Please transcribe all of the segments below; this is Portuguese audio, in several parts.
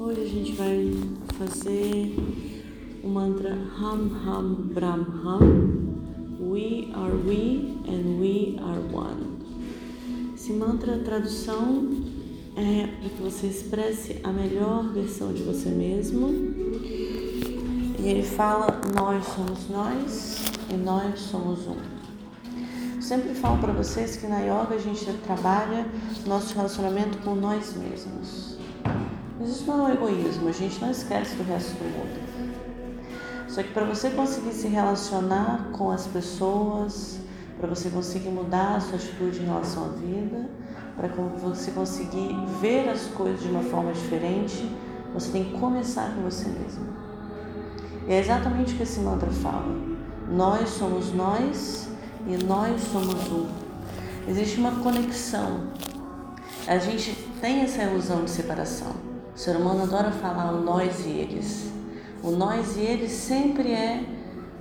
Hoje a gente vai fazer o mantra Ham Ham Brahm Ham. We are we and we are one. Esse mantra, a tradução é para que você expresse a melhor versão de você mesmo. E ele fala: Nós somos nós e nós somos um. Sempre falo para vocês que na yoga a gente trabalha nosso relacionamento com nós mesmos. Mas isso não é um egoísmo, a gente não esquece do resto do mundo. Só que para você conseguir se relacionar com as pessoas, para você conseguir mudar a sua atitude em relação à vida, para você conseguir ver as coisas de uma forma diferente, você tem que começar com você mesmo. E é exatamente o que esse mantra fala. Nós somos nós e nós somos um. Existe uma conexão. A gente tem essa ilusão de separação. O ser humano adora falar o nós e eles. O nós e eles sempre é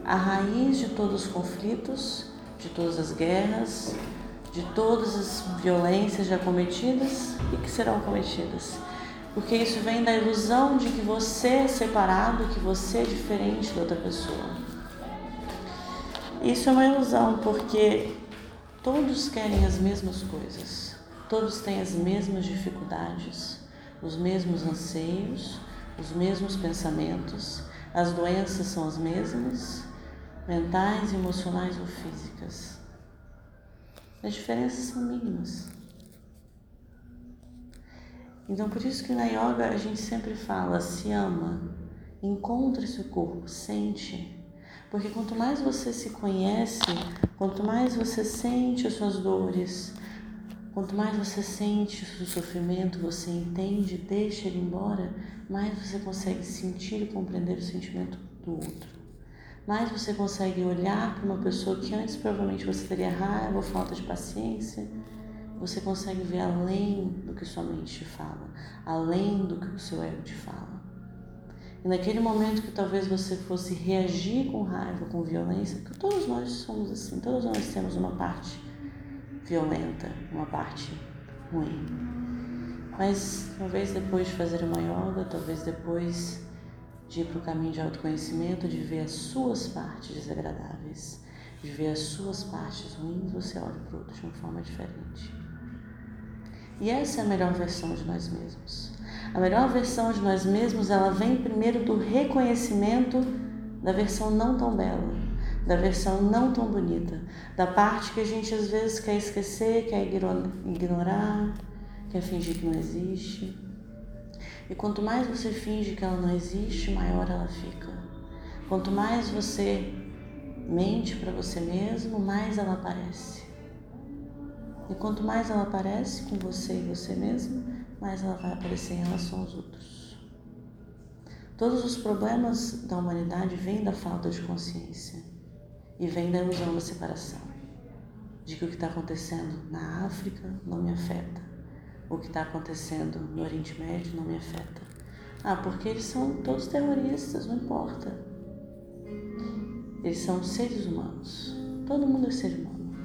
a raiz de todos os conflitos, de todas as guerras, de todas as violências já cometidas e que serão cometidas. Porque isso vem da ilusão de que você é separado, que você é diferente da outra pessoa. Isso é uma ilusão, porque todos querem as mesmas coisas, todos têm as mesmas dificuldades os mesmos anseios, os mesmos pensamentos, as doenças são as mesmas, mentais, emocionais ou físicas. As diferenças são mínimas. Então, por isso que na yoga a gente sempre fala: se ama, encontre seu corpo, sente. Porque quanto mais você se conhece, quanto mais você sente as suas dores, Quanto mais você sente o sofrimento, você entende, deixa ele embora, mais você consegue sentir e compreender o sentimento do outro. Mais você consegue olhar para uma pessoa que antes provavelmente você teria raiva ou falta de paciência. Você consegue ver além do que sua mente te fala, além do que o seu ego te fala. E naquele momento que talvez você fosse reagir com raiva, com violência, porque todos nós somos assim, todos nós temos uma parte violenta, uma parte ruim. Mas talvez depois de fazer uma yoga, talvez depois de ir para o caminho de autoconhecimento, de ver as suas partes desagradáveis, de ver as suas partes ruins, você olha para o outro de uma forma diferente. E essa é a melhor versão de nós mesmos. A melhor versão de nós mesmos, ela vem primeiro do reconhecimento da versão não tão bela, da versão não tão bonita, da parte que a gente às vezes quer esquecer, quer ignorar, quer fingir que não existe. E quanto mais você finge que ela não existe, maior ela fica. Quanto mais você mente para você mesmo, mais ela aparece. E quanto mais ela aparece com você e você mesmo, mais ela vai aparecer em relação aos outros. Todos os problemas da humanidade vêm da falta de consciência e vem da ilusão da separação, de que o que está acontecendo na África não me afeta, o que está acontecendo no Oriente Médio não me afeta. Ah, porque eles são todos terroristas, não importa. Eles são seres humanos. Todo mundo é ser humano.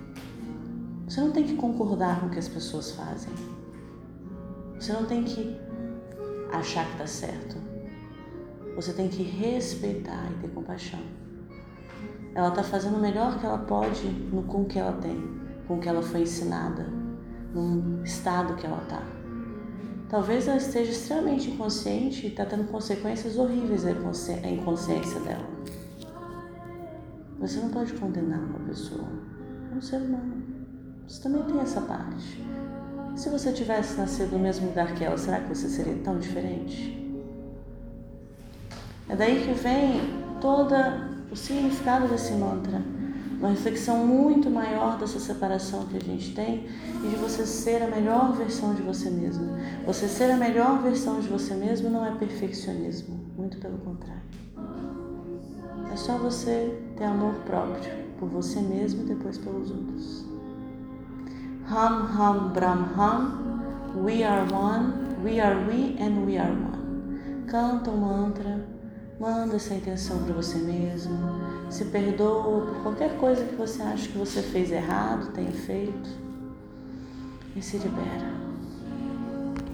Você não tem que concordar com o que as pessoas fazem. Você não tem que achar que está certo. Você tem que respeitar e ter compaixão. Ela está fazendo o melhor que ela pode no, com que ela tem, com que ela foi ensinada, no estado que ela está. Talvez ela esteja extremamente inconsciente e está tendo consequências horríveis a inconsciência dela. Você não pode condenar uma pessoa. É um ser humano. Você também tem essa parte. Se você tivesse nascido no mesmo lugar que ela, será que você seria tão diferente? É daí que vem toda o significado desse mantra, uma reflexão muito maior dessa separação que a gente tem e de você ser a melhor versão de você mesmo. Você ser a melhor versão de você mesmo não é perfeccionismo, muito pelo contrário. É só você ter amor próprio por você mesmo e depois pelos outros. Ham Ham Brahm Ham, We are one, we are we and we are one. Canta o mantra Manda essa intenção para você mesmo. Se perdoa por qualquer coisa que você acha que você fez errado, tenha feito. E se libera.